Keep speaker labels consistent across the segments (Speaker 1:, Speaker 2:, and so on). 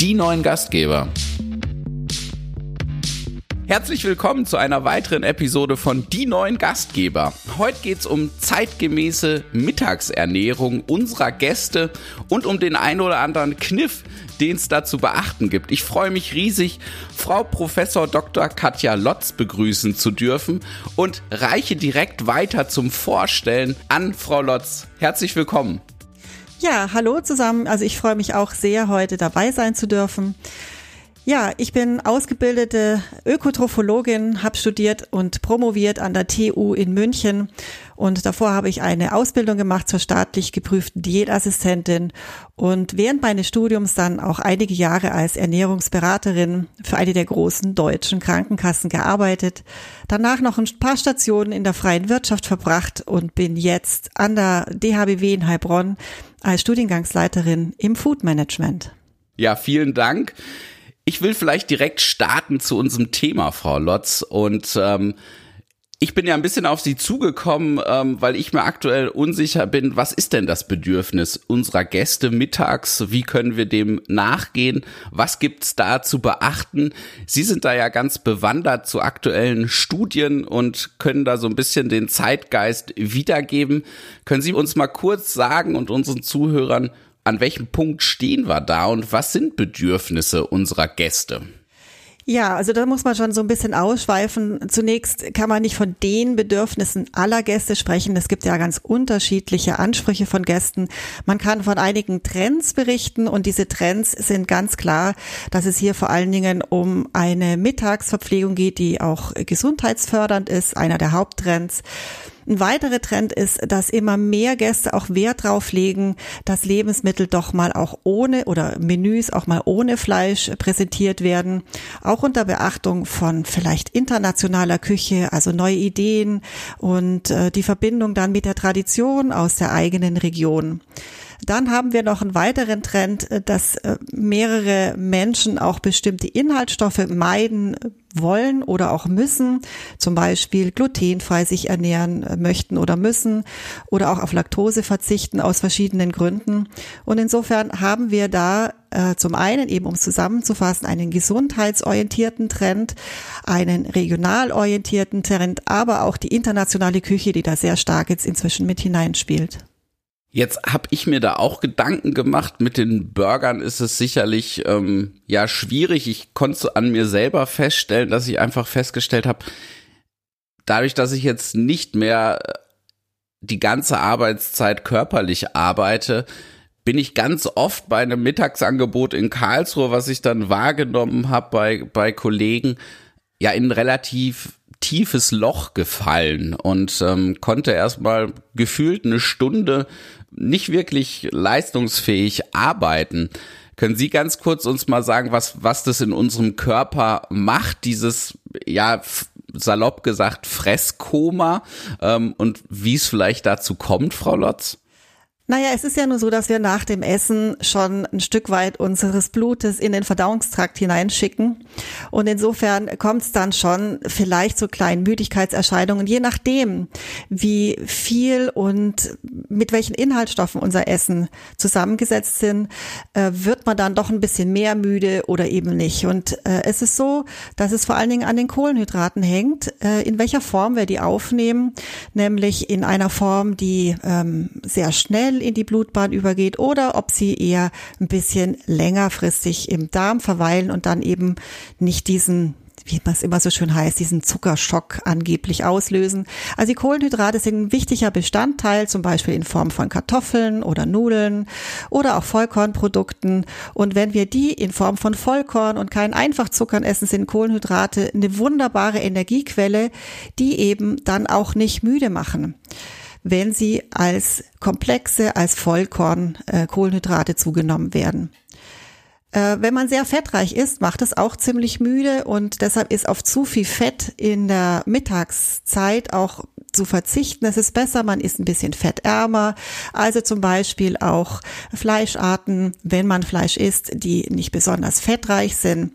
Speaker 1: die neuen Gastgeber. Herzlich willkommen zu einer weiteren Episode von Die neuen Gastgeber. Heute geht es um zeitgemäße Mittagsernährung unserer Gäste und um den ein oder anderen Kniff, den es da zu beachten gibt. Ich freue mich riesig, Frau Professor Dr. Katja Lotz begrüßen zu dürfen und reiche direkt weiter zum Vorstellen an Frau Lotz. Herzlich willkommen.
Speaker 2: Ja, hallo zusammen. Also ich freue mich auch sehr, heute dabei sein zu dürfen. Ja, ich bin ausgebildete Ökotrophologin, habe studiert und promoviert an der TU in München und davor habe ich eine Ausbildung gemacht zur staatlich geprüften Diätassistentin und während meines Studiums dann auch einige Jahre als Ernährungsberaterin für eine der großen deutschen Krankenkassen gearbeitet, danach noch ein paar Stationen in der freien Wirtschaft verbracht und bin jetzt an der DHBW in Heilbronn als Studiengangsleiterin im Food Management.
Speaker 1: Ja, vielen Dank. Ich will vielleicht direkt starten zu unserem Thema, Frau Lotz. Und ähm, ich bin ja ein bisschen auf Sie zugekommen, ähm, weil ich mir aktuell unsicher bin, was ist denn das Bedürfnis unserer Gäste mittags? Wie können wir dem nachgehen? Was gibt's da zu beachten? Sie sind da ja ganz bewandert zu aktuellen Studien und können da so ein bisschen den Zeitgeist wiedergeben. Können Sie uns mal kurz sagen und unseren Zuhörern, an welchem Punkt stehen wir da und was sind Bedürfnisse unserer Gäste?
Speaker 2: Ja, also da muss man schon so ein bisschen ausschweifen. Zunächst kann man nicht von den Bedürfnissen aller Gäste sprechen. Es gibt ja ganz unterschiedliche Ansprüche von Gästen. Man kann von einigen Trends berichten und diese Trends sind ganz klar, dass es hier vor allen Dingen um eine Mittagsverpflegung geht, die auch gesundheitsfördernd ist, einer der Haupttrends. Ein weiterer Trend ist, dass immer mehr Gäste auch Wert drauf legen, dass Lebensmittel doch mal auch ohne oder Menüs auch mal ohne Fleisch präsentiert werden, auch unter Beachtung von vielleicht internationaler Küche, also neue Ideen und äh, die Verbindung dann mit der Tradition aus der eigenen Region. Dann haben wir noch einen weiteren Trend, äh, dass äh, mehrere Menschen auch bestimmte Inhaltsstoffe meiden wollen oder auch müssen, zum Beispiel glutenfrei sich ernähren äh, möchten oder müssen oder auch auf Laktose verzichten aus verschiedenen Gründen. Und insofern haben wir da äh, zum einen eben, um zusammenzufassen, einen gesundheitsorientierten Trend, einen regional orientierten Trend, aber auch die internationale Küche, die da sehr stark jetzt inzwischen mit hineinspielt.
Speaker 1: Jetzt habe ich mir da auch Gedanken gemacht. Mit den Burgern ist es sicherlich ähm, ja schwierig. Ich konnte an mir selber feststellen, dass ich einfach festgestellt habe, dadurch, dass ich jetzt nicht mehr äh, die ganze Arbeitszeit körperlich arbeite, bin ich ganz oft bei einem Mittagsangebot in Karlsruhe, was ich dann wahrgenommen habe bei, bei Kollegen, ja in relativ tiefes Loch gefallen und ähm, konnte erstmal gefühlt eine Stunde nicht wirklich leistungsfähig arbeiten. Können Sie ganz kurz uns mal sagen, was, was das in unserem Körper macht, dieses, ja, salopp gesagt, Fresskoma ähm, und wie es vielleicht dazu kommt, Frau Lotz?
Speaker 2: Naja, es ist ja nur so, dass wir nach dem Essen schon ein Stück weit unseres Blutes in den Verdauungstrakt hineinschicken. Und insofern kommt es dann schon vielleicht zu kleinen Müdigkeitserscheinungen, je nachdem, wie viel und mit welchen Inhaltsstoffen unser Essen zusammengesetzt sind, äh, wird man dann doch ein bisschen mehr müde oder eben nicht. Und äh, es ist so, dass es vor allen Dingen an den Kohlenhydraten hängt, äh, in welcher Form wir die aufnehmen, nämlich in einer Form, die ähm, sehr schnell schnell in die Blutbahn übergeht oder ob sie eher ein bisschen längerfristig im Darm verweilen und dann eben nicht diesen wie man es immer so schön heißt, diesen Zuckerschock angeblich auslösen. Also die Kohlenhydrate sind ein wichtiger Bestandteil, zum Beispiel in Form von Kartoffeln oder Nudeln oder auch Vollkornprodukten. Und wenn wir die in Form von Vollkorn und keinen Einfachzuckern essen, sind Kohlenhydrate eine wunderbare Energiequelle, die eben dann auch nicht müde machen wenn sie als Komplexe, als Vollkorn äh, Kohlenhydrate zugenommen werden. Äh, wenn man sehr fettreich ist, macht es auch ziemlich müde und deshalb ist auf zu viel Fett in der Mittagszeit auch zu verzichten. Es ist besser, man ist ein bisschen fettärmer. Also zum Beispiel auch Fleischarten, wenn man Fleisch isst, die nicht besonders fettreich sind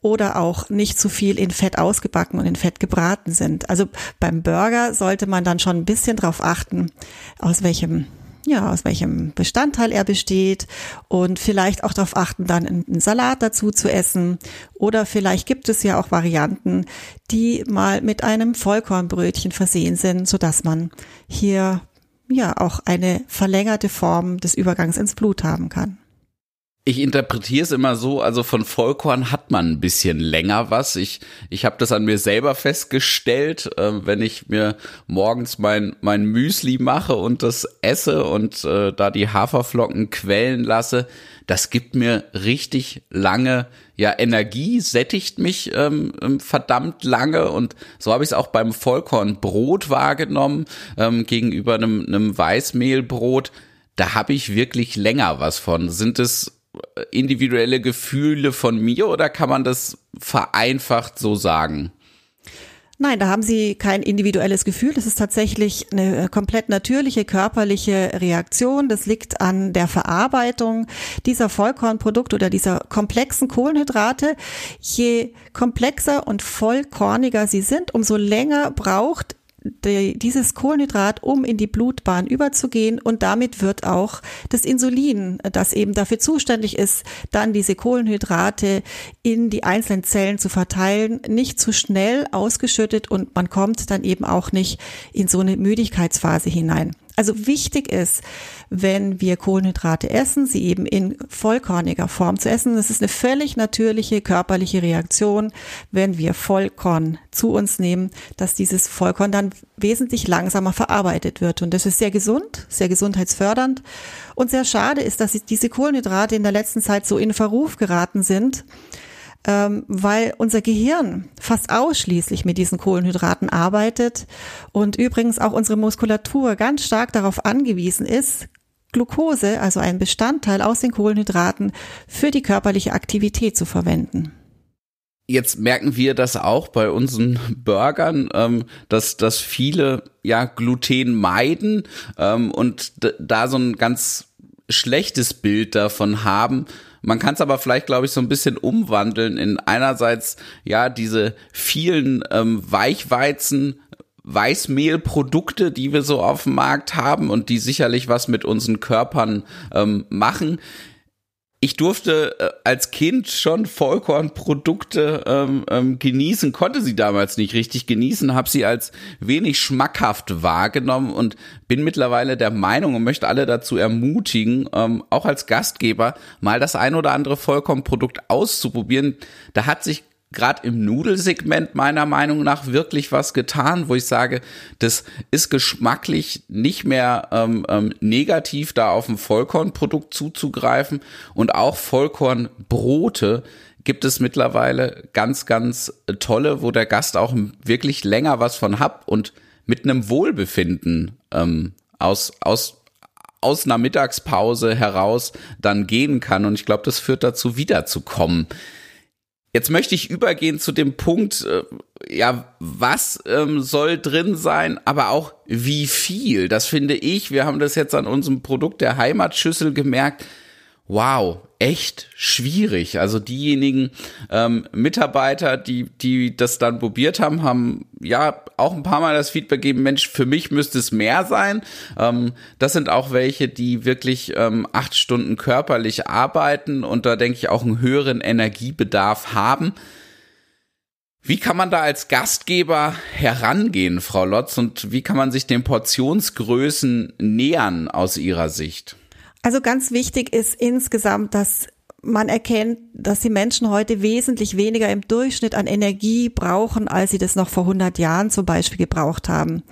Speaker 2: oder auch nicht zu viel in Fett ausgebacken und in Fett gebraten sind. Also beim Burger sollte man dann schon ein bisschen drauf achten, aus welchem ja, aus welchem Bestandteil er besteht und vielleicht auch darauf achten, dann einen Salat dazu zu essen. Oder vielleicht gibt es ja auch Varianten, die mal mit einem Vollkornbrötchen versehen sind, so dass man hier ja auch eine verlängerte Form des Übergangs ins Blut haben kann.
Speaker 1: Ich interpretiere es immer so, also von Vollkorn hat man ein bisschen länger was. Ich, ich habe das an mir selber festgestellt, äh, wenn ich mir morgens mein, mein Müsli mache und das esse und äh, da die Haferflocken quellen lasse, das gibt mir richtig lange ja Energie, sättigt mich ähm, ähm verdammt lange und so habe ich es auch beim Vollkornbrot wahrgenommen ähm, gegenüber einem, einem Weißmehlbrot. Da habe ich wirklich länger was von. Sind es individuelle Gefühle von mir oder kann man das vereinfacht so sagen?
Speaker 2: Nein, da haben Sie kein individuelles Gefühl. Das ist tatsächlich eine komplett natürliche körperliche Reaktion. Das liegt an der Verarbeitung dieser Vollkornprodukte oder dieser komplexen Kohlenhydrate. Je komplexer und vollkorniger sie sind, umso länger braucht die, dieses Kohlenhydrat, um in die Blutbahn überzugehen und damit wird auch das Insulin, das eben dafür zuständig ist, dann diese Kohlenhydrate in die einzelnen Zellen zu verteilen, nicht zu schnell ausgeschüttet und man kommt dann eben auch nicht in so eine Müdigkeitsphase hinein. Also wichtig ist, wenn wir Kohlenhydrate essen, sie eben in vollkorniger Form zu essen. Das ist eine völlig natürliche körperliche Reaktion, wenn wir Vollkorn zu uns nehmen, dass dieses Vollkorn dann wesentlich langsamer verarbeitet wird. Und das ist sehr gesund, sehr gesundheitsfördernd. Und sehr schade ist, dass diese Kohlenhydrate in der letzten Zeit so in Verruf geraten sind ähm, weil unser Gehirn fast ausschließlich mit diesen Kohlenhydraten arbeitet und übrigens auch unsere Muskulatur ganz stark darauf angewiesen ist, Glucose, also ein Bestandteil aus den Kohlenhydraten, für die körperliche Aktivität zu verwenden.
Speaker 1: Jetzt merken wir das auch bei unseren Burgern, ähm, dass, dass viele ja Gluten meiden ähm, und da so ein ganz schlechtes Bild davon haben, man kann es aber vielleicht, glaube ich, so ein bisschen umwandeln in einerseits ja diese vielen ähm, Weichweizen, Weißmehlprodukte, die wir so auf dem Markt haben und die sicherlich was mit unseren Körpern ähm, machen ich durfte äh, als Kind schon Vollkornprodukte ähm, ähm, genießen, konnte sie damals nicht richtig genießen, habe sie als wenig schmackhaft wahrgenommen und bin mittlerweile der Meinung und möchte alle dazu ermutigen, ähm, auch als Gastgeber mal das ein oder andere Vollkornprodukt auszuprobieren. Da hat sich gerade im Nudelsegment meiner Meinung nach wirklich was getan, wo ich sage, das ist geschmacklich nicht mehr ähm, ähm, negativ, da auf ein Vollkornprodukt zuzugreifen und auch Vollkornbrote gibt es mittlerweile ganz, ganz tolle, wo der Gast auch wirklich länger was von hat und mit einem Wohlbefinden ähm, aus, aus aus einer Mittagspause heraus dann gehen kann. Und ich glaube, das führt dazu, wiederzukommen. Jetzt möchte ich übergehen zu dem Punkt, äh, ja, was ähm, soll drin sein, aber auch wie viel. Das finde ich, wir haben das jetzt an unserem Produkt der Heimatschüssel gemerkt, wow, echt schwierig. Also diejenigen ähm, Mitarbeiter, die, die das dann probiert haben, haben ja auch ein paar Mal das Feedback gegeben, Mensch, für mich müsste es mehr sein. Ähm, das sind auch welche, die wirklich ähm, acht Stunden körperlich arbeiten und da denke ich auch einen höheren Energiebedarf haben. Wie kann man da als Gastgeber herangehen, Frau Lotz, und wie kann man sich den Portionsgrößen nähern aus Ihrer Sicht?
Speaker 2: Also ganz wichtig ist insgesamt, dass man erkennt, dass die Menschen heute wesentlich weniger im Durchschnitt an Energie brauchen, als sie das noch vor 100 Jahren zum Beispiel gebraucht haben.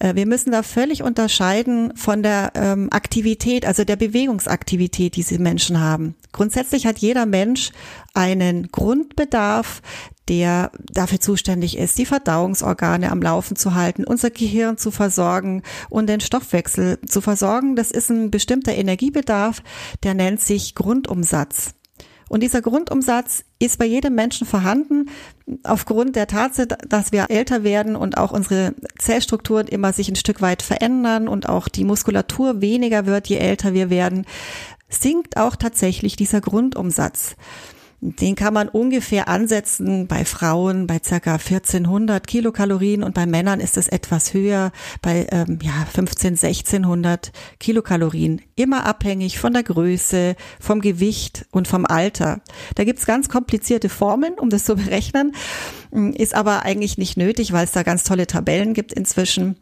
Speaker 2: Äh, wir müssen da völlig unterscheiden von der ähm, Aktivität, also der Bewegungsaktivität, die diese Menschen haben. Grundsätzlich hat jeder Mensch einen Grundbedarf, der dafür zuständig ist, die Verdauungsorgane am Laufen zu halten, unser Gehirn zu versorgen und den Stoffwechsel zu versorgen. Das ist ein bestimmter Energiebedarf, der nennt sich Grundumsatz. Und dieser Grundumsatz ist bei jedem Menschen vorhanden, aufgrund der Tatsache, dass wir älter werden und auch unsere Zellstrukturen immer sich ein Stück weit verändern und auch die Muskulatur weniger wird, je älter wir werden, sinkt auch tatsächlich dieser Grundumsatz. Den kann man ungefähr ansetzen bei Frauen bei circa 1400 Kilokalorien und bei Männern ist es etwas höher bei ähm, ja 15, 1600 Kilokalorien. Immer abhängig von der Größe, vom Gewicht und vom Alter. Da gibt's ganz komplizierte Formeln, um das zu berechnen, ist aber eigentlich nicht nötig, weil es da ganz tolle Tabellen gibt inzwischen.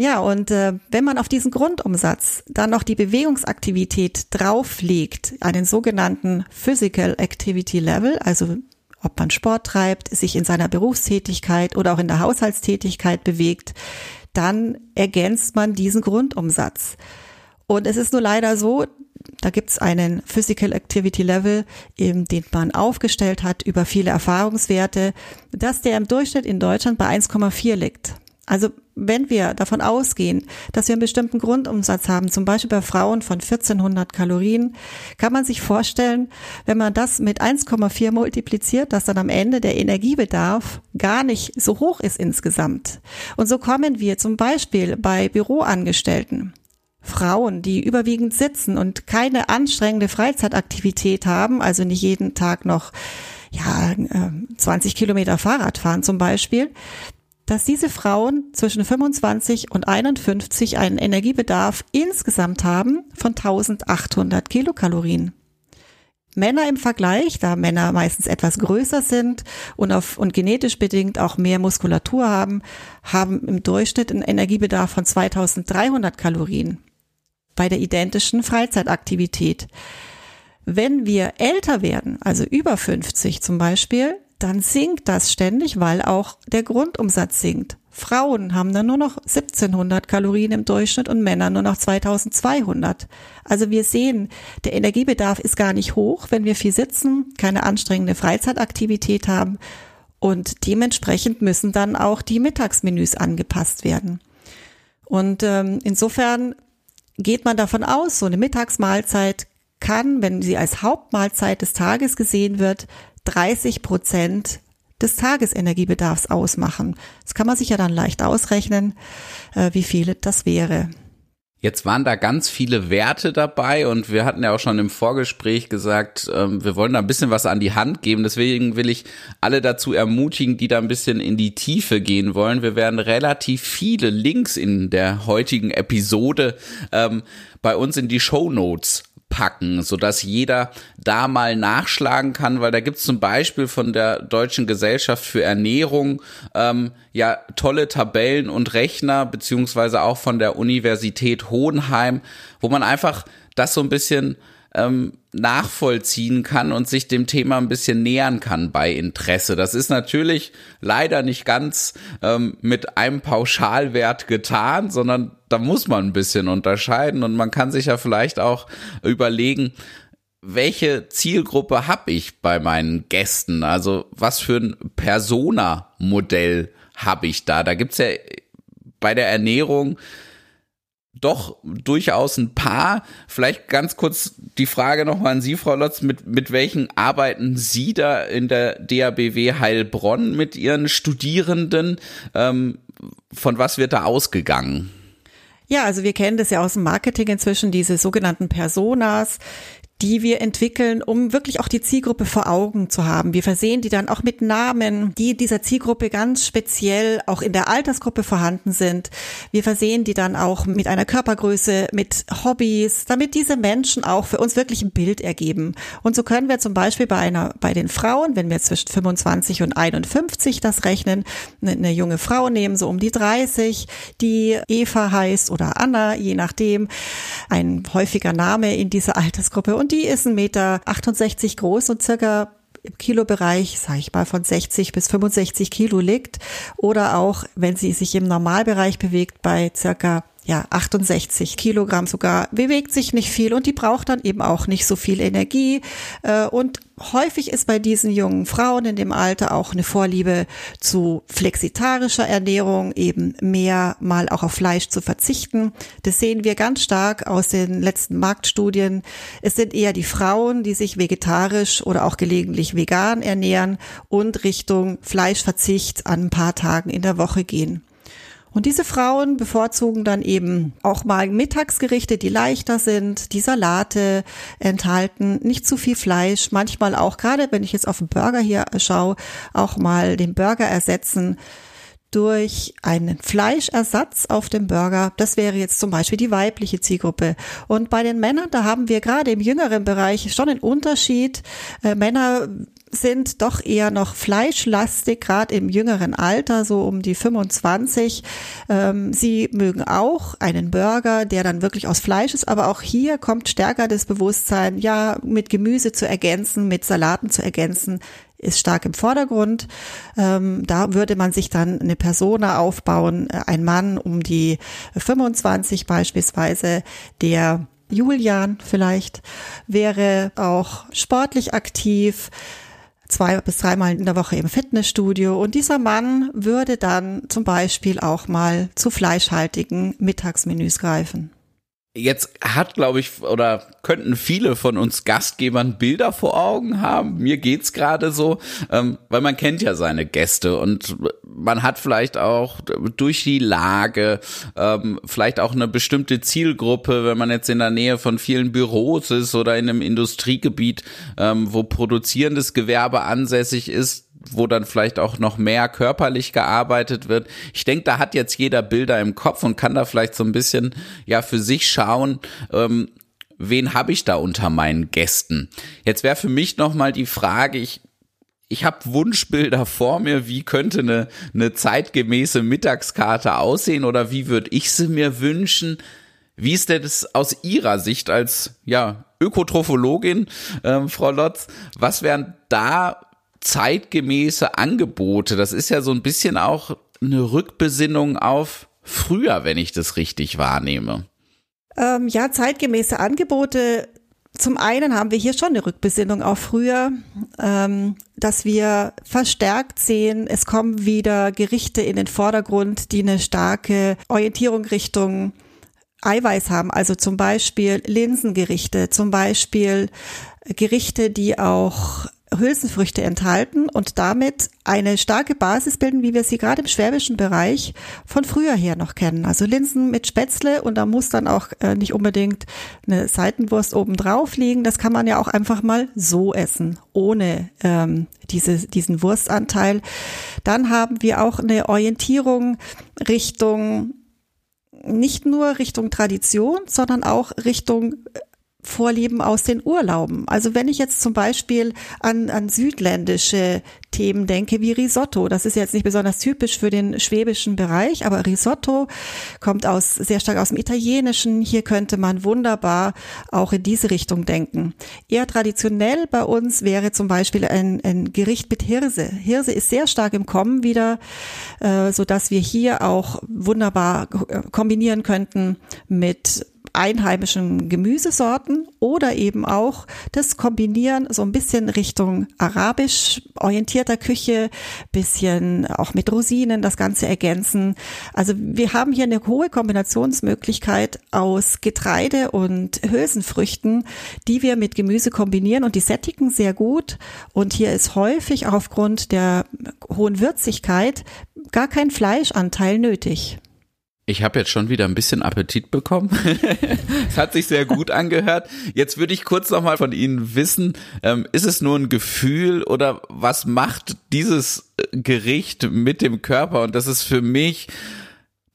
Speaker 2: Ja, und äh, wenn man auf diesen Grundumsatz dann noch die Bewegungsaktivität drauflegt, einen sogenannten Physical Activity Level, also ob man Sport treibt, sich in seiner Berufstätigkeit oder auch in der Haushaltstätigkeit bewegt, dann ergänzt man diesen Grundumsatz. Und es ist nur leider so, da gibt's einen Physical Activity Level, den man aufgestellt hat über viele Erfahrungswerte, dass der im Durchschnitt in Deutschland bei 1,4 liegt. Also wenn wir davon ausgehen, dass wir einen bestimmten Grundumsatz haben, zum Beispiel bei Frauen von 1400 Kalorien, kann man sich vorstellen, wenn man das mit 1,4 multipliziert, dass dann am Ende der Energiebedarf gar nicht so hoch ist insgesamt. Und so kommen wir zum Beispiel bei Büroangestellten. Frauen, die überwiegend sitzen und keine anstrengende Freizeitaktivität haben, also nicht jeden Tag noch ja, 20 Kilometer Fahrrad fahren zum Beispiel, dass diese Frauen zwischen 25 und 51 einen Energiebedarf insgesamt haben von 1800 Kilokalorien. Männer im Vergleich, da Männer meistens etwas größer sind und auf, und genetisch bedingt auch mehr Muskulatur haben, haben im Durchschnitt einen Energiebedarf von 2300 Kalorien bei der identischen Freizeitaktivität. Wenn wir älter werden, also über 50 zum Beispiel, dann sinkt das ständig, weil auch der Grundumsatz sinkt. Frauen haben dann nur noch 1700 Kalorien im Durchschnitt und Männer nur noch 2200. Also wir sehen, der Energiebedarf ist gar nicht hoch, wenn wir viel sitzen, keine anstrengende Freizeitaktivität haben und dementsprechend müssen dann auch die Mittagsmenüs angepasst werden. Und ähm, insofern geht man davon aus, so eine Mittagsmahlzeit kann, wenn sie als Hauptmahlzeit des Tages gesehen wird, 30 Prozent des Tagesenergiebedarfs ausmachen. Das kann man sich ja dann leicht ausrechnen, äh, wie viel das wäre.
Speaker 1: Jetzt waren da ganz viele Werte dabei und wir hatten ja auch schon im Vorgespräch gesagt, ähm, wir wollen da ein bisschen was an die Hand geben. Deswegen will ich alle dazu ermutigen, die da ein bisschen in die Tiefe gehen wollen. Wir werden relativ viele Links in der heutigen Episode ähm, bei uns in die Show Notes packen, so dass jeder da mal nachschlagen kann, weil da gibt's zum Beispiel von der Deutschen Gesellschaft für Ernährung ähm, ja tolle Tabellen und Rechner, beziehungsweise auch von der Universität Hohenheim, wo man einfach das so ein bisschen ähm, nachvollziehen kann und sich dem Thema ein bisschen nähern kann bei Interesse. Das ist natürlich leider nicht ganz ähm, mit einem Pauschalwert getan, sondern da muss man ein bisschen unterscheiden und man kann sich ja vielleicht auch überlegen, welche Zielgruppe habe ich bei meinen Gästen? Also was für ein Persona-Modell habe ich da? Da gibt's ja bei der Ernährung doch durchaus ein paar. Vielleicht ganz kurz die Frage nochmal an Sie, Frau Lotz, mit, mit welchen arbeiten Sie da in der DABW Heilbronn mit Ihren Studierenden? Ähm, von was wird da ausgegangen?
Speaker 2: Ja, also wir kennen das ja aus dem Marketing inzwischen, diese sogenannten Personas, die wir entwickeln, um wirklich auch die Zielgruppe vor Augen zu haben. Wir versehen die dann auch mit Namen, die dieser Zielgruppe ganz speziell auch in der Altersgruppe vorhanden sind. Wir versehen die dann auch mit einer Körpergröße, mit Hobbys, damit diese Menschen auch für uns wirklich ein Bild ergeben. Und so können wir zum Beispiel bei einer, bei den Frauen, wenn wir zwischen 25 und 51 das rechnen, eine, junge Frau nehmen, so um die 30, die Eva heißt oder Anna, je nachdem, ein häufiger Name in dieser Altersgruppe und die ist 1,68 Meter groß und circa im Kilobereich, sage ich mal, von 60 bis 65 Kilo liegt. Oder auch, wenn sie sich im Normalbereich bewegt, bei circa ja, 68 Kilogramm sogar, bewegt sich nicht viel und die braucht dann eben auch nicht so viel Energie. Äh, und häufig ist bei diesen jungen Frauen in dem Alter auch eine Vorliebe zu flexitarischer Ernährung, eben mehr mal auch auf Fleisch zu verzichten. Das sehen wir ganz stark aus den letzten Marktstudien. Es sind eher die Frauen, die sich vegetarisch oder auch gelegentlich vegan ernähren und Richtung Fleischverzicht an ein paar Tagen in der Woche gehen. Und diese Frauen bevorzugen dann eben auch mal Mittagsgerichte, die leichter sind, die Salate enthalten, nicht zu viel Fleisch, manchmal auch, gerade wenn ich jetzt auf den Burger hier schaue, auch mal den Burger ersetzen durch einen Fleischersatz auf dem Burger. Das wäre jetzt zum Beispiel die weibliche Zielgruppe. Und bei den Männern, da haben wir gerade im jüngeren Bereich schon einen Unterschied. Äh, Männer sind doch eher noch fleischlastig, gerade im jüngeren Alter, so um die 25. Ähm, sie mögen auch einen Burger, der dann wirklich aus Fleisch ist, aber auch hier kommt stärker das Bewusstsein, ja, mit Gemüse zu ergänzen, mit Salaten zu ergänzen, ist stark im Vordergrund. Ähm, da würde man sich dann eine Persona aufbauen, äh, ein Mann um die 25 beispielsweise, der Julian vielleicht, wäre auch sportlich aktiv, zwei bis dreimal in der Woche im Fitnessstudio und dieser Mann würde dann zum Beispiel auch mal zu fleischhaltigen Mittagsmenüs greifen.
Speaker 1: Jetzt hat, glaube ich, oder könnten viele von uns Gastgebern Bilder vor Augen haben. Mir geht's gerade so, ähm, weil man kennt ja seine Gäste und man hat vielleicht auch durch die Lage ähm, vielleicht auch eine bestimmte Zielgruppe, wenn man jetzt in der Nähe von vielen Büros ist oder in einem Industriegebiet, ähm, wo produzierendes Gewerbe ansässig ist, wo dann vielleicht auch noch mehr körperlich gearbeitet wird. Ich denke, da hat jetzt jeder Bilder im Kopf und kann da vielleicht so ein bisschen ja für sich schauen, ähm, wen habe ich da unter meinen Gästen. Jetzt wäre für mich noch mal die Frage, ich ich habe Wunschbilder vor mir, wie könnte eine, eine zeitgemäße Mittagskarte aussehen oder wie würde ich sie mir wünschen? Wie ist denn das aus Ihrer Sicht als ja, Ökotrophologin, ähm, Frau Lotz? Was wären da zeitgemäße Angebote. Das ist ja so ein bisschen auch eine Rückbesinnung auf früher, wenn ich das richtig wahrnehme.
Speaker 2: Ähm, ja, zeitgemäße Angebote. Zum einen haben wir hier schon eine Rückbesinnung auf früher, ähm, dass wir verstärkt sehen, es kommen wieder Gerichte in den Vordergrund, die eine starke Orientierung Richtung Eiweiß haben, also zum Beispiel Linsengerichte, zum Beispiel Gerichte, die auch Hülsenfrüchte enthalten und damit eine starke Basis bilden, wie wir sie gerade im schwäbischen Bereich von früher her noch kennen. Also Linsen mit Spätzle und da muss dann auch äh, nicht unbedingt eine Seitenwurst oben drauf liegen. Das kann man ja auch einfach mal so essen, ohne ähm, diese, diesen Wurstanteil. Dann haben wir auch eine Orientierung Richtung nicht nur Richtung Tradition, sondern auch Richtung Vorlieben aus den Urlauben. Also wenn ich jetzt zum Beispiel an, an südländische Themen denke, wie Risotto, das ist jetzt nicht besonders typisch für den schwäbischen Bereich, aber Risotto kommt aus, sehr stark aus dem Italienischen. Hier könnte man wunderbar auch in diese Richtung denken. Eher traditionell bei uns wäre zum Beispiel ein, ein Gericht mit Hirse. Hirse ist sehr stark im Kommen wieder, äh, so dass wir hier auch wunderbar kombinieren könnten mit einheimischen Gemüsesorten oder eben auch das Kombinieren so ein bisschen Richtung arabisch orientierter Küche, bisschen auch mit Rosinen das Ganze ergänzen. Also wir haben hier eine hohe Kombinationsmöglichkeit aus Getreide und Hülsenfrüchten, die wir mit Gemüse kombinieren und die sättigen sehr gut. Und hier ist häufig aufgrund der hohen Würzigkeit gar kein Fleischanteil nötig.
Speaker 1: Ich habe jetzt schon wieder ein bisschen Appetit bekommen. Es hat sich sehr gut angehört. Jetzt würde ich kurz noch mal von Ihnen wissen, ähm, ist es nur ein Gefühl oder was macht dieses äh, Gericht mit dem Körper? Und das ist für mich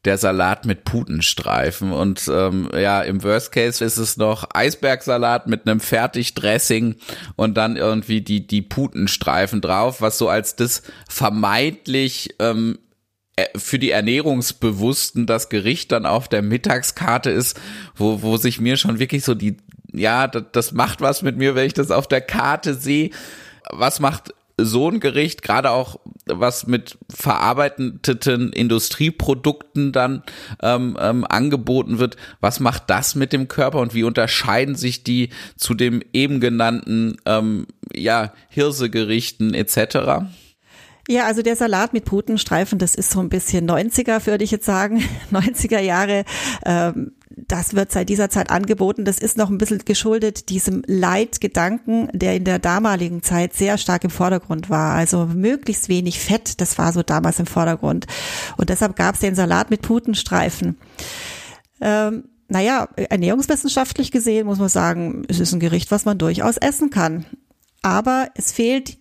Speaker 1: der Salat mit Putenstreifen. Und ähm, ja, im Worst Case ist es noch Eisbergsalat mit einem Fertigdressing und dann irgendwie die, die Putenstreifen drauf, was so als das vermeintlich ähm, äh, für die Ernährungsbewussten das Gericht dann auf der Mittagskarte ist, wo, wo sich mir schon wirklich so die, ja, das, das macht was mit mir, wenn ich das auf der Karte sehe. Was macht so ein Gericht, gerade auch was mit verarbeiteten Industrieprodukten dann ähm, ähm, angeboten wird, was macht das mit dem Körper und wie unterscheiden sich die zu dem eben genannten ähm, ja Hirsegerichten etc.?
Speaker 2: Ja, also der Salat mit Putenstreifen, das ist so ein bisschen 90er, würde ich jetzt sagen, 90er Jahre. Ähm, das wird seit dieser Zeit angeboten. Das ist noch ein bisschen geschuldet diesem Leitgedanken, der in der damaligen Zeit sehr stark im Vordergrund war. Also möglichst wenig Fett, das war so damals im Vordergrund. Und deshalb gab es den Salat mit Putenstreifen. Ähm, naja, ernährungswissenschaftlich gesehen muss man sagen, es ist ein Gericht, was man durchaus essen kann. Aber es fehlt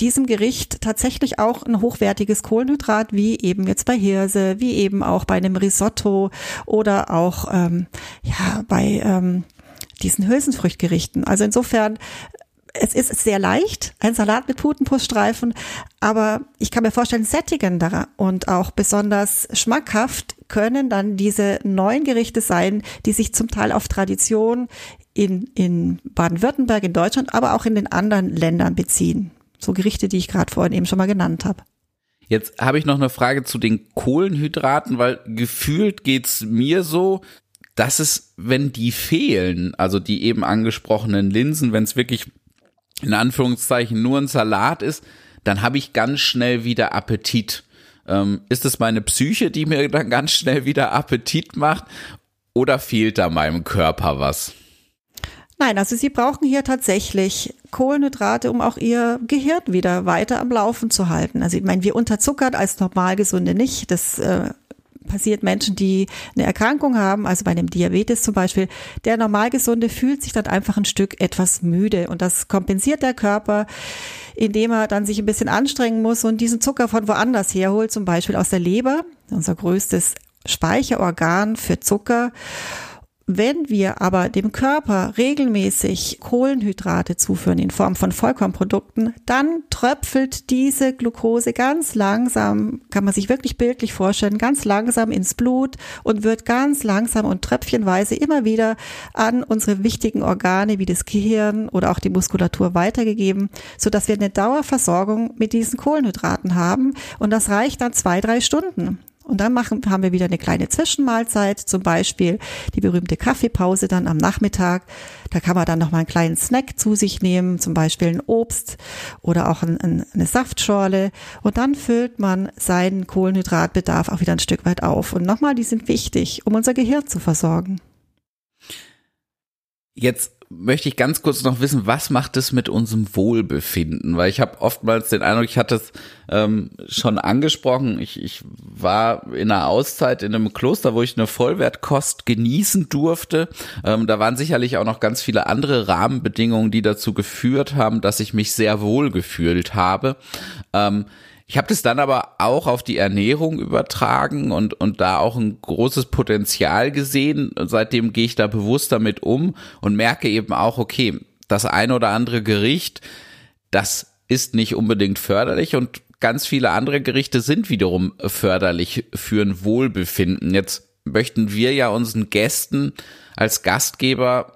Speaker 2: diesem Gericht tatsächlich auch ein hochwertiges Kohlenhydrat, wie eben jetzt bei Hirse, wie eben auch bei einem Risotto oder auch ähm, ja bei ähm, diesen Hülsenfrüchtgerichten. Also insofern es ist sehr leicht, ein Salat mit Putenbruststreifen, aber ich kann mir vorstellen, sättigender und auch besonders schmackhaft können dann diese neuen Gerichte sein, die sich zum Teil auf Tradition in, in Baden-Württemberg, in Deutschland, aber auch in den anderen Ländern beziehen. So Gerichte, die ich gerade vorhin eben schon mal genannt habe.
Speaker 1: Jetzt habe ich noch eine Frage zu den Kohlenhydraten, weil gefühlt geht's mir so, dass es, wenn die fehlen, also die eben angesprochenen Linsen, wenn es wirklich in Anführungszeichen nur ein Salat ist, dann habe ich ganz schnell wieder Appetit. Ähm, ist es meine Psyche, die mir dann ganz schnell wieder Appetit macht oder fehlt da meinem Körper was?
Speaker 2: Nein, also Sie brauchen hier tatsächlich Kohlenhydrate, um auch Ihr Gehirn wieder weiter am Laufen zu halten. Also ich meine, wir unterzuckern als Normalgesunde nicht. Das äh, passiert Menschen, die eine Erkrankung haben, also bei einem Diabetes zum Beispiel. Der Normalgesunde fühlt sich dann einfach ein Stück etwas müde und das kompensiert der Körper, indem er dann sich ein bisschen anstrengen muss und diesen Zucker von woanders herholt, zum Beispiel aus der Leber, unser größtes Speicherorgan für Zucker. Wenn wir aber dem Körper regelmäßig Kohlenhydrate zuführen in Form von Vollkornprodukten, dann tröpfelt diese Glucose ganz langsam, kann man sich wirklich bildlich vorstellen, ganz langsam ins Blut und wird ganz langsam und tröpfchenweise immer wieder an unsere wichtigen Organe wie das Gehirn oder auch die Muskulatur weitergegeben, so dass wir eine Dauerversorgung mit diesen Kohlenhydraten haben und das reicht dann zwei, drei Stunden. Und dann machen, haben wir wieder eine kleine Zwischenmahlzeit, zum Beispiel die berühmte Kaffeepause dann am Nachmittag. Da kann man dann noch mal einen kleinen Snack zu sich nehmen, zum Beispiel ein Obst oder auch ein, ein, eine Saftschorle. Und dann füllt man seinen Kohlenhydratbedarf auch wieder ein Stück weit auf. Und nochmal, die sind wichtig, um unser Gehirn zu versorgen.
Speaker 1: Jetzt möchte ich ganz kurz noch wissen, was macht es mit unserem Wohlbefinden? Weil ich habe oftmals den Eindruck, ich hatte es ähm, schon angesprochen, ich, ich war in einer Auszeit in einem Kloster, wo ich eine Vollwertkost genießen durfte. Ähm, da waren sicherlich auch noch ganz viele andere Rahmenbedingungen, die dazu geführt haben, dass ich mich sehr wohl gefühlt habe. Ähm, ich habe das dann aber auch auf die Ernährung übertragen und, und da auch ein großes Potenzial gesehen. Seitdem gehe ich da bewusst damit um und merke eben auch, okay, das eine oder andere Gericht, das ist nicht unbedingt förderlich und ganz viele andere Gerichte sind wiederum förderlich für ein Wohlbefinden. Jetzt möchten wir ja unseren Gästen als Gastgeber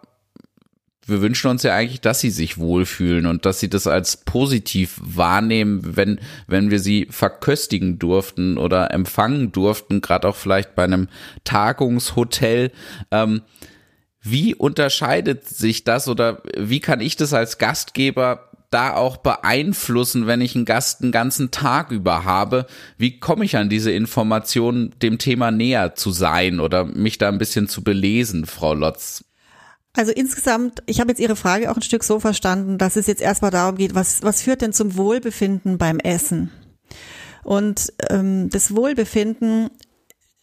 Speaker 1: wir wünschen uns ja eigentlich, dass sie sich wohlfühlen und dass sie das als positiv wahrnehmen, wenn, wenn wir sie verköstigen durften oder empfangen durften, gerade auch vielleicht bei einem Tagungshotel. Ähm, wie unterscheidet sich das oder wie kann ich das als Gastgeber da auch beeinflussen, wenn ich einen Gast einen ganzen Tag über habe? Wie komme ich an diese Informationen, dem Thema näher zu sein oder mich da ein bisschen zu belesen, Frau Lotz?
Speaker 2: Also insgesamt, ich habe jetzt Ihre Frage auch ein Stück so verstanden, dass es jetzt erstmal darum geht, was, was führt denn zum Wohlbefinden beim Essen? Und ähm, das Wohlbefinden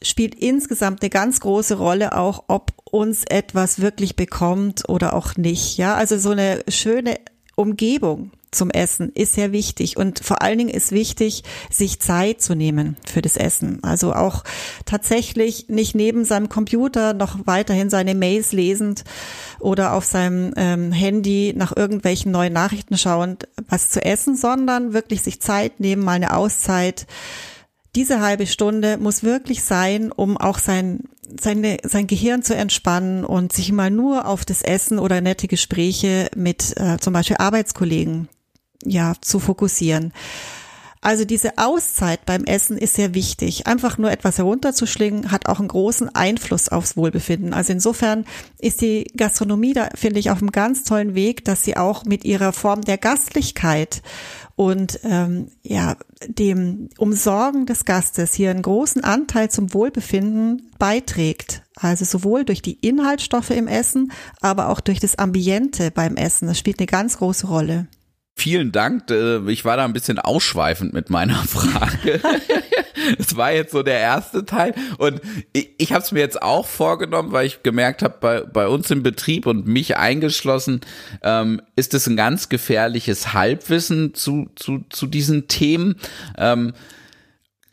Speaker 2: spielt insgesamt eine ganz große Rolle auch, ob uns etwas wirklich bekommt oder auch nicht. Ja, also so eine schöne Umgebung, zum Essen ist sehr wichtig. Und vor allen Dingen ist wichtig, sich Zeit zu nehmen für das Essen. Also auch tatsächlich nicht neben seinem Computer noch weiterhin seine Mails lesend oder auf seinem ähm, Handy nach irgendwelchen neuen Nachrichten schauend was zu essen, sondern wirklich sich Zeit nehmen, mal eine Auszeit. Diese halbe Stunde muss wirklich sein, um auch sein seine, sein Gehirn zu entspannen und sich mal nur auf das Essen oder nette Gespräche mit äh, zum Beispiel Arbeitskollegen ja, zu fokussieren. Also diese Auszeit beim Essen ist sehr wichtig. Einfach nur etwas herunterzuschlingen hat auch einen großen Einfluss aufs Wohlbefinden. Also insofern ist die Gastronomie da, finde ich, auf einem ganz tollen Weg, dass sie auch mit ihrer Form der Gastlichkeit und ähm, ja dem Umsorgen des Gastes hier einen großen Anteil zum Wohlbefinden beiträgt. Also sowohl durch die Inhaltsstoffe im Essen, aber auch durch das Ambiente beim Essen. Das spielt eine ganz große Rolle.
Speaker 1: Vielen Dank. Äh, ich war da ein bisschen ausschweifend mit meiner Frage. Das war jetzt so der erste Teil. Und ich, ich habe es mir jetzt auch vorgenommen, weil ich gemerkt habe, bei, bei uns im Betrieb und mich eingeschlossen, ähm, ist es ein ganz gefährliches Halbwissen zu, zu, zu diesen Themen. Ähm,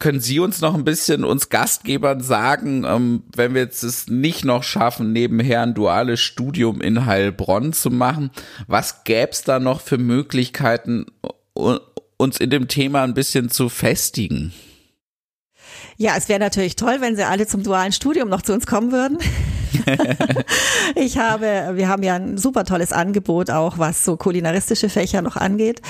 Speaker 1: können Sie uns noch ein bisschen uns Gastgebern sagen, ähm, wenn wir jetzt es nicht noch schaffen, nebenher ein duales Studium in Heilbronn zu machen, was gäbe es da noch für Möglichkeiten, uns in dem Thema ein bisschen zu festigen?
Speaker 2: Ja, es wäre natürlich toll, wenn Sie alle zum dualen Studium noch zu uns kommen würden. ich habe, wir haben ja ein super tolles Angebot auch, was so kulinaristische Fächer noch angeht.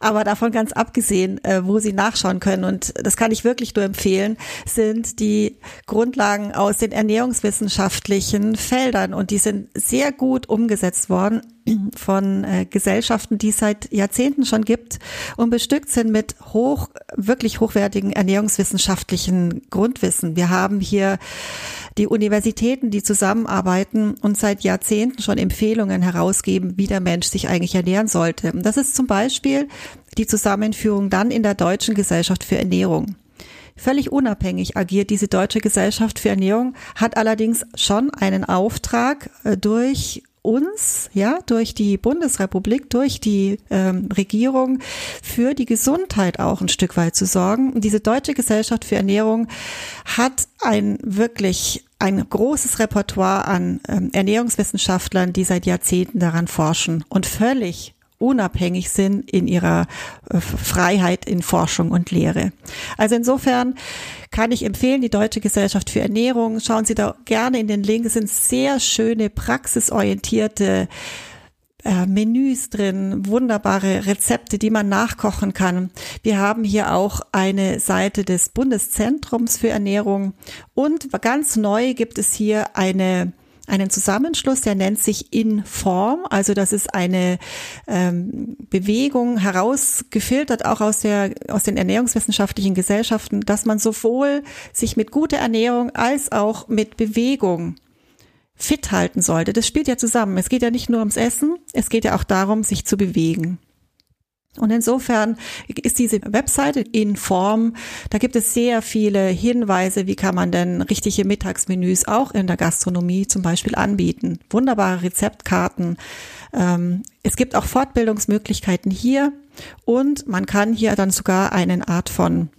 Speaker 2: Aber davon ganz abgesehen, äh, wo Sie nachschauen können, und das kann ich wirklich nur empfehlen, sind die Grundlagen aus den ernährungswissenschaftlichen Feldern. Und die sind sehr gut umgesetzt worden von äh, Gesellschaften, die es seit Jahrzehnten schon gibt und bestückt sind mit hoch, wirklich hochwertigen ernährungswissenschaftlichen Grundwissen. Wir haben hier die Universitäten, die zusammenarbeiten und seit Jahrzehnten schon Empfehlungen herausgeben, wie der Mensch sich eigentlich ernähren sollte. Das ist zum Beispiel die Zusammenführung dann in der Deutschen Gesellschaft für Ernährung. Völlig unabhängig agiert diese Deutsche Gesellschaft für Ernährung, hat allerdings schon einen Auftrag äh, durch uns, ja, durch die Bundesrepublik, durch die ähm, Regierung für die Gesundheit auch ein Stück weit zu sorgen. Und diese Deutsche Gesellschaft für Ernährung hat ein wirklich ein großes Repertoire an ähm, Ernährungswissenschaftlern, die seit Jahrzehnten daran forschen und völlig unabhängig sind in ihrer äh, Freiheit in Forschung und Lehre. Also insofern kann ich empfehlen, die Deutsche Gesellschaft für Ernährung, schauen Sie da gerne in den Link, es sind sehr schöne, praxisorientierte äh, Menüs drin, wunderbare Rezepte, die man nachkochen kann. Wir haben hier auch eine Seite des Bundeszentrums für Ernährung und ganz neu gibt es hier eine einen Zusammenschluss, der nennt sich Inform. Also das ist eine ähm, Bewegung herausgefiltert auch aus der aus den ernährungswissenschaftlichen Gesellschaften, dass man sowohl sich mit guter Ernährung als auch mit Bewegung fit halten sollte. Das spielt ja zusammen. Es geht ja nicht nur ums Essen, es geht ja auch darum, sich zu bewegen. Und insofern ist diese Webseite in Form, da gibt es sehr viele Hinweise, wie kann man denn richtige Mittagsmenüs auch in der Gastronomie zum Beispiel anbieten. Wunderbare Rezeptkarten. Ähm, es gibt auch Fortbildungsmöglichkeiten hier und man kann hier dann sogar eine Art von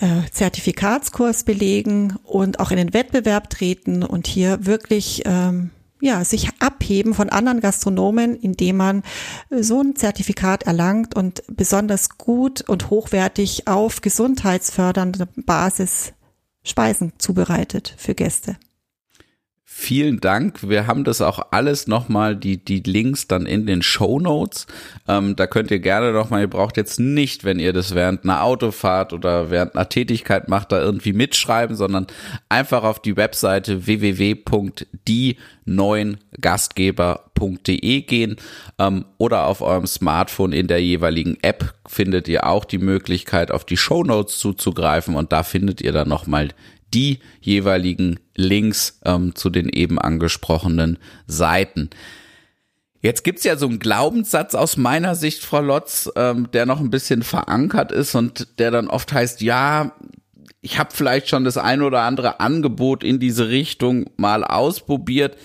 Speaker 2: äh, Zertifikatskurs belegen und auch in den Wettbewerb treten und hier wirklich ähm, ja, sich abheben von anderen Gastronomen, indem man äh, so ein Zertifikat erlangt und besonders gut und hochwertig auf gesundheitsfördernder Basis Speisen zubereitet für Gäste.
Speaker 1: Vielen Dank. Wir haben das auch alles nochmal, die, die Links dann in den Show Notes. Ähm, da könnt ihr gerne nochmal, ihr braucht jetzt nicht, wenn ihr das während einer Autofahrt oder während einer Tätigkeit macht, da irgendwie mitschreiben, sondern einfach auf die Webseite www.die-neuen-gastgeber.de gehen ähm, oder auf eurem Smartphone in der jeweiligen App findet ihr auch die Möglichkeit, auf die Show Notes zuzugreifen und da findet ihr dann nochmal die jeweiligen Links ähm, zu den eben angesprochenen Seiten. Jetzt gibt's ja so einen Glaubenssatz aus meiner Sicht, Frau Lotz, ähm, der noch ein bisschen verankert ist und der dann oft heißt, ja, ich habe vielleicht schon das ein oder andere Angebot in diese Richtung mal ausprobiert,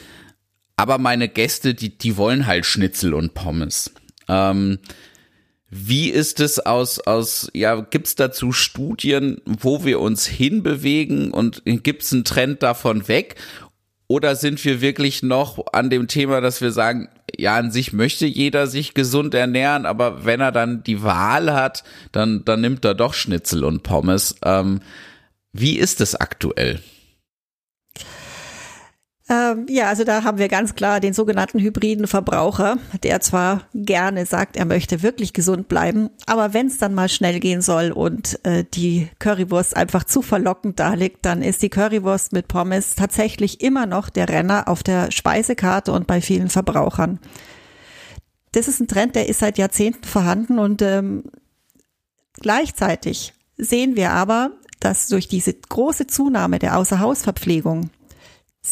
Speaker 1: aber meine Gäste, die, die wollen halt Schnitzel und Pommes. Ähm, wie ist es aus, aus, ja, gibt's dazu Studien, wo wir uns hinbewegen und gibt's einen Trend davon weg? Oder sind wir wirklich noch an dem Thema, dass wir sagen, ja, an sich möchte jeder sich gesund ernähren, aber wenn er dann die Wahl hat, dann, dann nimmt er doch Schnitzel und Pommes. Ähm, wie ist es aktuell?
Speaker 2: Äh, Ähm, ja, also da haben wir ganz klar den sogenannten hybriden Verbraucher, der zwar gerne sagt, er möchte wirklich gesund bleiben, aber wenn es dann mal schnell gehen soll und äh, die Currywurst einfach zu verlockend da liegt, dann ist die Currywurst mit Pommes tatsächlich immer noch der Renner auf der Speisekarte und bei vielen Verbrauchern. Das ist ein Trend, der ist seit Jahrzehnten vorhanden und ähm, gleichzeitig sehen wir aber, dass durch diese große Zunahme der Außerhausverpflegung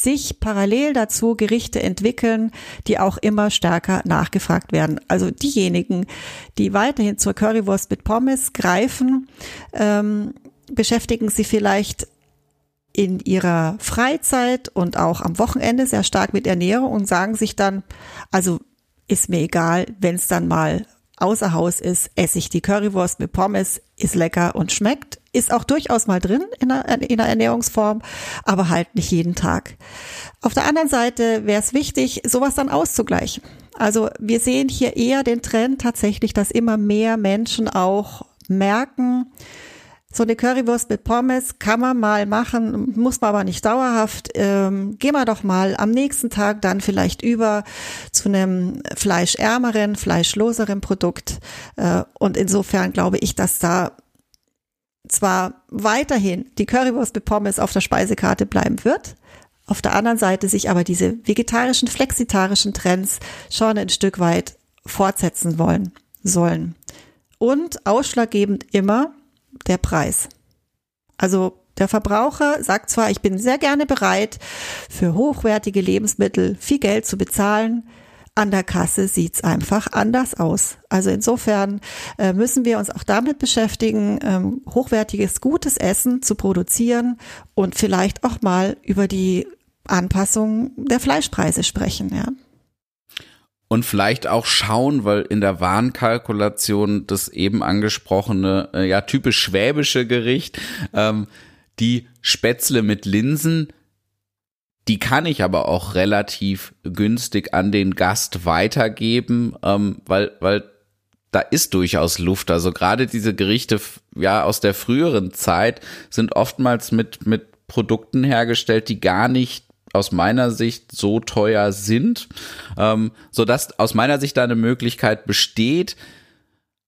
Speaker 2: sich parallel dazu Gerichte entwickeln, die auch immer stärker nachgefragt werden. Also diejenigen, die weiterhin zur Currywurst mit Pommes greifen, ähm, beschäftigen sie vielleicht in ihrer Freizeit und auch am Wochenende sehr stark mit Ernährung und sagen sich dann, also ist mir egal, wenn es dann mal außer Haus ist, esse ich die Currywurst mit Pommes, ist lecker und schmeckt, ist auch durchaus mal drin in einer, in einer Ernährungsform, aber halt nicht jeden Tag. Auf der anderen Seite wäre es wichtig, sowas dann auszugleichen. Also wir sehen hier eher den Trend tatsächlich, dass immer mehr Menschen auch merken, so eine Currywurst mit Pommes kann man mal machen, muss man aber nicht dauerhaft. Ähm, gehen wir doch mal am nächsten Tag dann vielleicht über zu einem fleischärmeren, fleischloseren Produkt. Äh, und insofern glaube ich, dass da zwar weiterhin die Currywurst mit Pommes auf der Speisekarte bleiben wird, auf der anderen Seite sich aber diese vegetarischen, flexitarischen Trends schon ein Stück weit fortsetzen wollen, sollen. Und ausschlaggebend immer der Preis. Also der Verbraucher sagt zwar, ich bin sehr gerne bereit, für hochwertige Lebensmittel viel Geld zu bezahlen, an der Kasse sieht's einfach anders aus. Also insofern äh, müssen wir uns auch damit beschäftigen, ähm, hochwertiges, gutes Essen zu produzieren und vielleicht auch mal über die Anpassung der Fleischpreise sprechen. Ja
Speaker 1: und vielleicht auch schauen, weil in der Warenkalkulation das eben angesprochene, äh, ja, typisch schwäbische Gericht, ähm, die Spätzle mit Linsen, die kann ich aber auch relativ günstig an den Gast weitergeben, ähm, weil, weil da ist durchaus Luft. Also gerade diese Gerichte, ja, aus der früheren Zeit sind oftmals mit, mit Produkten hergestellt, die gar nicht aus meiner Sicht so teuer sind, ähm, so dass aus meiner Sicht da eine Möglichkeit besteht.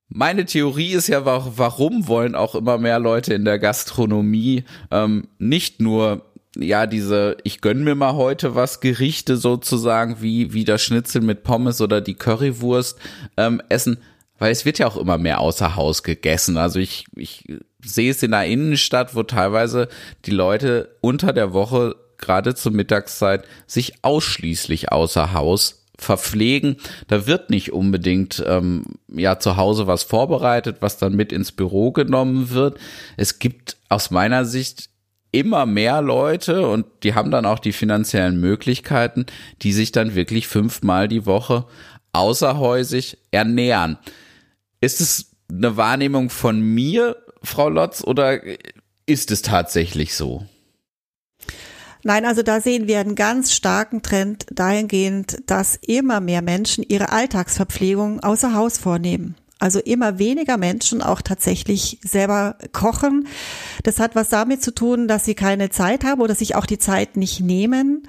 Speaker 1: Meine Theorie ist ja, warum wollen auch immer mehr Leute in der Gastronomie ähm, nicht nur ja, diese, ich gönn mir mal heute was Gerichte sozusagen, wie, wie das Schnitzel mit Pommes oder die Currywurst ähm, essen, weil es wird ja auch immer mehr außer Haus gegessen. Also ich, ich sehe es in der Innenstadt, wo teilweise die Leute unter der Woche gerade zur Mittagszeit sich ausschließlich außer Haus verpflegen. Da wird nicht unbedingt ähm, ja zu Hause was vorbereitet, was dann mit ins Büro genommen wird. Es gibt aus meiner Sicht immer mehr Leute und die haben dann auch die finanziellen Möglichkeiten, die sich dann wirklich fünfmal die Woche außerhäusig ernähren. Ist es eine Wahrnehmung von mir, Frau Lotz, oder ist es tatsächlich so?
Speaker 2: Nein, also da sehen wir einen ganz starken Trend dahingehend, dass immer mehr Menschen ihre Alltagsverpflegung außer Haus vornehmen. Also immer weniger Menschen auch tatsächlich selber kochen. Das hat was damit zu tun, dass sie keine Zeit haben oder sich auch die Zeit nicht nehmen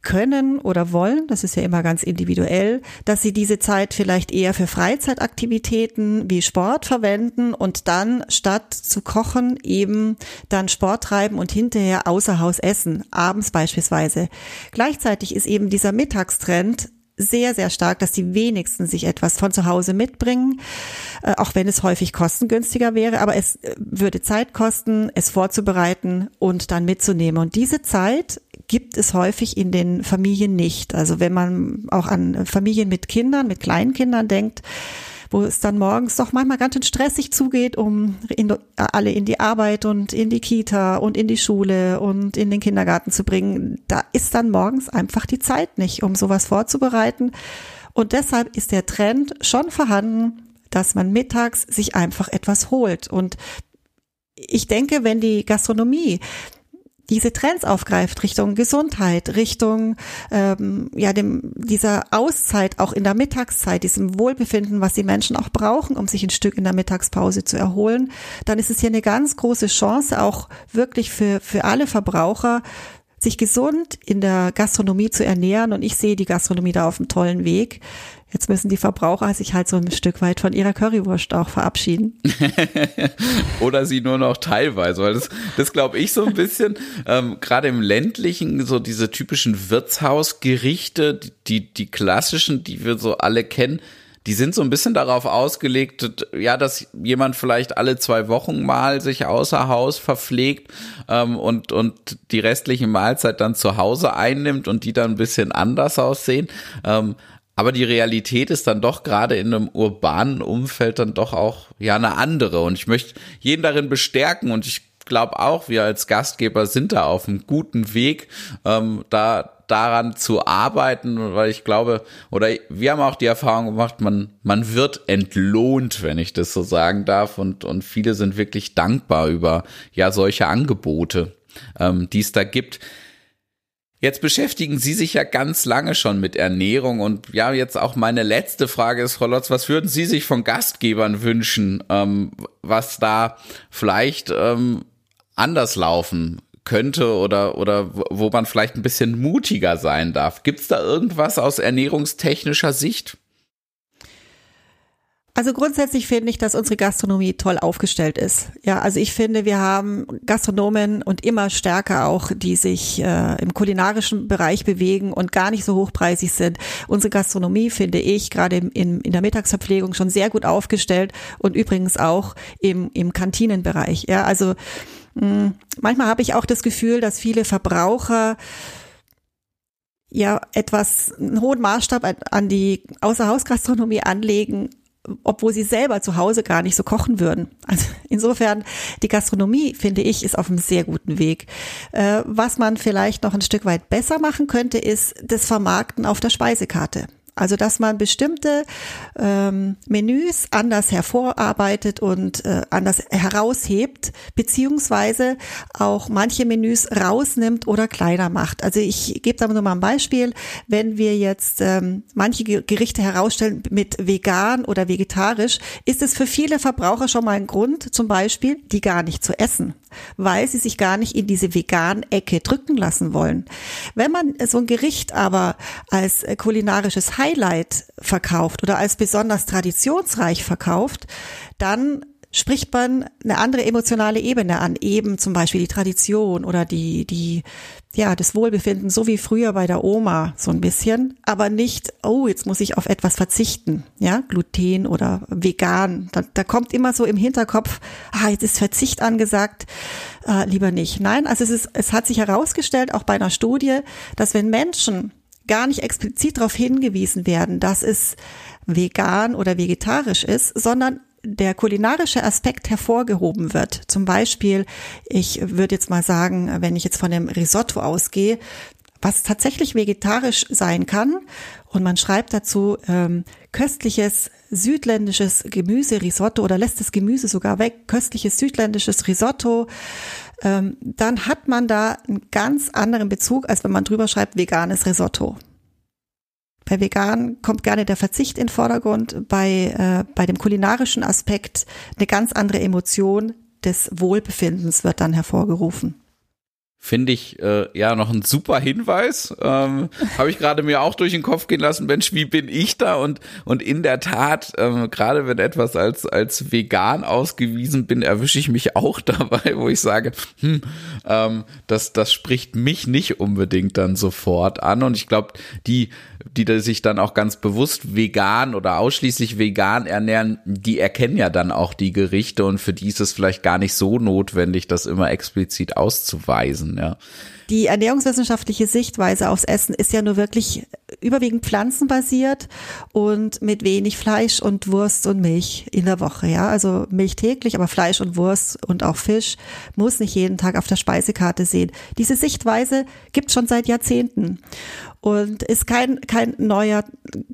Speaker 2: können oder wollen. Das ist ja immer ganz individuell, dass sie diese Zeit vielleicht eher für Freizeitaktivitäten wie Sport verwenden und dann statt zu kochen eben dann Sport treiben und hinterher außer Haus essen, abends beispielsweise. Gleichzeitig ist eben dieser Mittagstrend sehr, sehr stark, dass die wenigsten sich etwas von zu Hause mitbringen, äh, auch wenn es häufig kostengünstiger wäre, aber es äh, würde Zeit kosten, es vorzubereiten und dann mitzunehmen. Und diese Zeit gibt es häufig in den Familien nicht. Also wenn man auch an Familien mit Kindern, mit Kleinkindern denkt, wo es dann morgens doch manchmal ganz schön stressig zugeht, um in, alle in die Arbeit und in die Kita und in die Schule und in den Kindergarten zu bringen. Da ist dann morgens einfach die Zeit nicht, um sowas vorzubereiten. Und deshalb ist der Trend schon vorhanden, dass man mittags sich einfach etwas holt. Und ich denke, wenn die Gastronomie diese Trends aufgreift Richtung Gesundheit, Richtung ähm, ja dem dieser Auszeit auch in der Mittagszeit, diesem Wohlbefinden, was die Menschen auch brauchen, um sich ein Stück in der Mittagspause zu erholen, dann ist es hier eine ganz große Chance auch wirklich für für alle Verbraucher sich gesund in der Gastronomie zu ernähren und ich sehe die Gastronomie da auf einem tollen Weg. Jetzt müssen die Verbraucher sich halt so ein Stück weit von ihrer Currywurst auch verabschieden.
Speaker 1: Oder sie nur noch teilweise, weil das, das glaube ich so ein bisschen, ähm, gerade im ländlichen, so diese typischen Wirtshausgerichte, die, die klassischen, die wir so alle kennen, die sind so ein bisschen darauf ausgelegt, ja, dass jemand vielleicht alle zwei Wochen mal sich außer Haus verpflegt ähm, und, und die restliche Mahlzeit dann zu Hause einnimmt und die dann ein bisschen anders aussehen. Ähm, aber die Realität ist dann doch gerade in einem urbanen Umfeld dann doch auch ja eine andere. Und ich möchte jeden darin bestärken und ich glaube auch, wir als Gastgeber sind da auf einem guten Weg, ähm, da daran zu arbeiten, weil ich glaube, oder wir haben auch die Erfahrung gemacht, man, man wird entlohnt, wenn ich das so sagen darf, und, und viele sind wirklich dankbar über ja solche Angebote, ähm, die es da gibt. Jetzt beschäftigen Sie sich ja ganz lange schon mit Ernährung und ja, jetzt auch meine letzte Frage ist, Frau Lotz, was würden Sie sich von Gastgebern wünschen, ähm, was da vielleicht ähm, anders laufen könnte oder, oder wo man vielleicht ein bisschen mutiger sein darf? Gibt es da irgendwas aus ernährungstechnischer Sicht?
Speaker 2: Also grundsätzlich finde ich, dass unsere Gastronomie toll aufgestellt ist. Ja, also ich finde, wir haben Gastronomen und immer stärker auch, die sich äh, im kulinarischen Bereich bewegen und gar nicht so hochpreisig sind. Unsere Gastronomie finde ich gerade in, in der Mittagsverpflegung schon sehr gut aufgestellt und übrigens auch im, im Kantinenbereich. Ja, also mh, hm, manchmal habe ich auch das Gefühl, dass viele Verbraucher ja etwas einen hohen Maßstab an die Außerhausgastronomie anlegen obwohl sie selber zu Hause gar nicht so kochen würden. Also insofern, die Gastronomie, finde ich, ist auf einem sehr guten Weg. Äh, was man vielleicht noch ein Stück weit besser machen könnte, ist das Vermarkten auf der Speisekarte. Also dass man bestimmte ähm, Menüs anders hervorarbeitet und äh, anders heraushebt, beziehungsweise auch manche Menüs rausnimmt oder kleiner macht. Also ich gebe da nur mal ein Beispiel. Wenn wir jetzt ähm, manche Gerichte herausstellen mit vegan oder vegetarisch, ist es für viele Verbraucher schon mal ein Grund, zum Beispiel, die gar nicht zu essen weil sie sich gar nicht in diese vegan Ecke drücken lassen wollen. Wenn man so ein Gericht aber als äh, kulinarisches Highlight verkauft oder als besonders traditionsreich verkauft, dann spricht man eine andere emotionale Ebene an, eben zum Beispiel die Tradition oder die, die, ja, das Wohlbefinden, so wie früher bei der Oma, so ein bisschen, aber nicht, oh, jetzt muss ich auf etwas verzichten, ja, Gluten oder vegan. Da, da kommt immer so im Hinterkopf, ah, jetzt ist Verzicht angesagt, äh, lieber nicht. Nein, also es ist, es hat sich herausgestellt, auch bei einer Studie, dass wenn Menschen gar nicht explizit darauf hingewiesen werden, dass es vegan oder vegetarisch ist, sondern der kulinarische Aspekt hervorgehoben wird. Zum Beispiel, ich würde jetzt mal sagen, wenn ich jetzt von dem Risotto ausgehe, was tatsächlich vegetarisch sein kann. Und man schreibt dazu ähm, köstliches südländisches Gemüse Risotto oder lässt das Gemüse sogar weg, köstliches südländisches Risotto. Ähm, dann hat man da einen ganz anderen Bezug, als wenn man drüber schreibt veganes Risotto. Bei vegan kommt gerne der Verzicht in Vordergrund, bei, äh, bei dem kulinarischen Aspekt eine ganz andere Emotion des Wohlbefindens wird dann hervorgerufen
Speaker 1: finde ich äh, ja noch ein super Hinweis. Ähm, Habe ich gerade mir auch durch den Kopf gehen lassen, Mensch, wie bin ich da? Und und in der Tat, ähm, gerade wenn etwas als als vegan ausgewiesen bin, erwische ich mich auch dabei, wo ich sage, hm, ähm, das das spricht mich nicht unbedingt dann sofort an. Und ich glaube, die die sich dann auch ganz bewusst vegan oder ausschließlich vegan ernähren, die erkennen ja dann auch die Gerichte und für die ist es vielleicht gar nicht so notwendig, das immer explizit auszuweisen, ja.
Speaker 2: Die ernährungswissenschaftliche Sichtweise aufs Essen ist ja nur wirklich überwiegend pflanzenbasiert und mit wenig Fleisch und Wurst und Milch in der Woche, ja. Also Milch täglich, aber Fleisch und Wurst und auch Fisch muss nicht jeden Tag auf der Speisekarte sehen. Diese Sichtweise gibt schon seit Jahrzehnten und ist kein, kein neuer,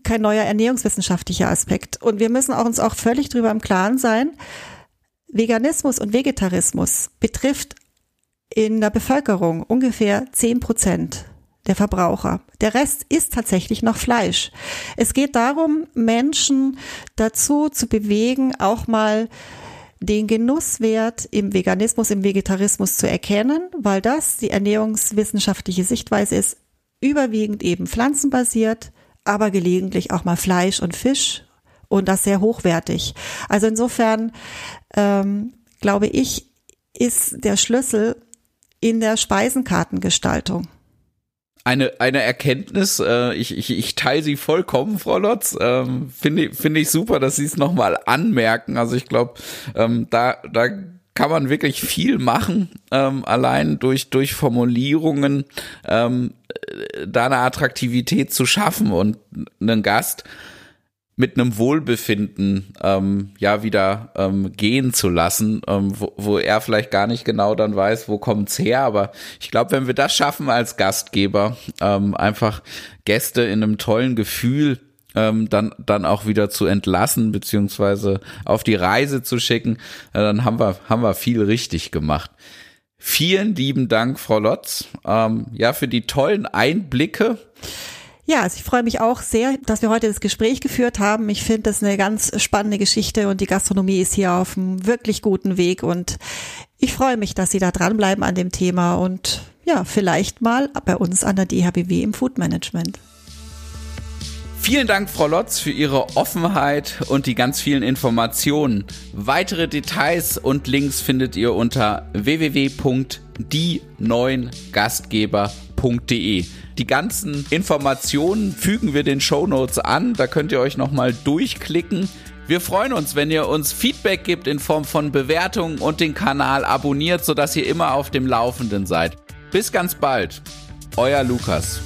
Speaker 2: kein neuer ernährungswissenschaftlicher Aspekt. Und wir müssen auch uns auch völlig drüber im Klaren sein. Veganismus und Vegetarismus betrifft in der Bevölkerung ungefähr zehn Prozent der Verbraucher. Der Rest ist tatsächlich noch Fleisch. Es geht darum, Menschen dazu zu bewegen, auch mal den Genusswert im Veganismus, im Vegetarismus zu erkennen, weil das die ernährungswissenschaftliche Sichtweise ist, überwiegend eben pflanzenbasiert, aber gelegentlich auch mal Fleisch und Fisch und das sehr hochwertig. Also insofern ähm, glaube ich, ist der Schlüssel in der Speisenkartengestaltung.
Speaker 1: Eine, eine Erkenntnis, äh, ich, ich, ich teile sie vollkommen, Frau Lotz. Ähm, Finde finde ich super, dass Sie es nochmal anmerken. Also ich glaube, ähm, da, da kann man wirklich viel machen, ähm, allein durch, durch Formulierungen ähm, äh, da eine Attraktivität zu schaffen und einen Gast mit einem Wohlbefinden ähm, ja wieder ähm, gehen zu lassen, ähm, wo, wo er vielleicht gar nicht genau dann weiß, wo kommt's her. Aber ich glaube, wenn wir das schaffen als Gastgeber, ähm, einfach Gäste in einem tollen Gefühl ähm, dann dann auch wieder zu entlassen beziehungsweise auf die Reise zu schicken, äh, dann haben wir haben wir viel richtig gemacht. Vielen lieben Dank, Frau Lotz, ähm, ja für die tollen Einblicke.
Speaker 2: Ja, also ich freue mich auch sehr, dass wir heute das Gespräch geführt haben. Ich finde das eine ganz spannende Geschichte und die Gastronomie ist hier auf einem wirklich guten Weg und ich freue mich, dass Sie da dranbleiben an dem Thema und ja, vielleicht mal bei uns an der DHBW im Food Management.
Speaker 1: Vielen Dank, Frau Lotz, für Ihre Offenheit und die ganz vielen Informationen. Weitere Details und Links findet ihr unter www.die-neuen-gastgeber.de. Die ganzen Informationen fügen wir den Show Notes an. Da könnt ihr euch nochmal durchklicken. Wir freuen uns, wenn ihr uns Feedback gibt in Form von Bewertungen und den Kanal abonniert, sodass ihr immer auf dem Laufenden seid. Bis ganz bald. Euer Lukas.